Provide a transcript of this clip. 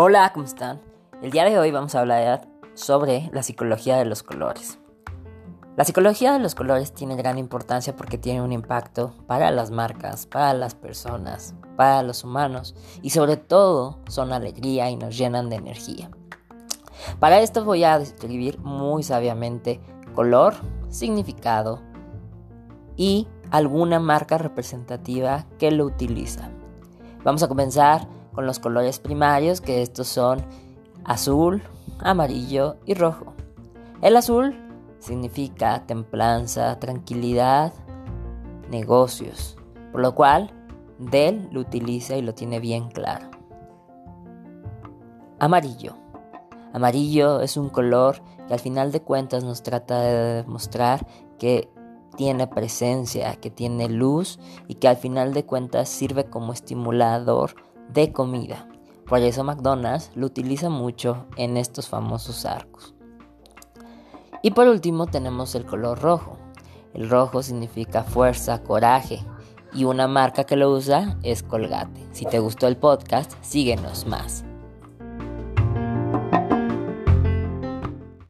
Hola, ¿cómo están? El día de hoy vamos a hablar sobre la psicología de los colores. La psicología de los colores tiene gran importancia porque tiene un impacto para las marcas, para las personas, para los humanos y sobre todo son alegría y nos llenan de energía. Para esto voy a describir muy sabiamente color, significado y alguna marca representativa que lo utiliza. Vamos a comenzar con los colores primarios, que estos son azul, amarillo y rojo. El azul significa templanza, tranquilidad, negocios, por lo cual Dell lo utiliza y lo tiene bien claro. Amarillo. Amarillo es un color que al final de cuentas nos trata de demostrar que tiene presencia, que tiene luz y que al final de cuentas sirve como estimulador de comida. Por eso McDonald's lo utiliza mucho en estos famosos arcos. Y por último tenemos el color rojo. El rojo significa fuerza, coraje. Y una marca que lo usa es Colgate. Si te gustó el podcast, síguenos más.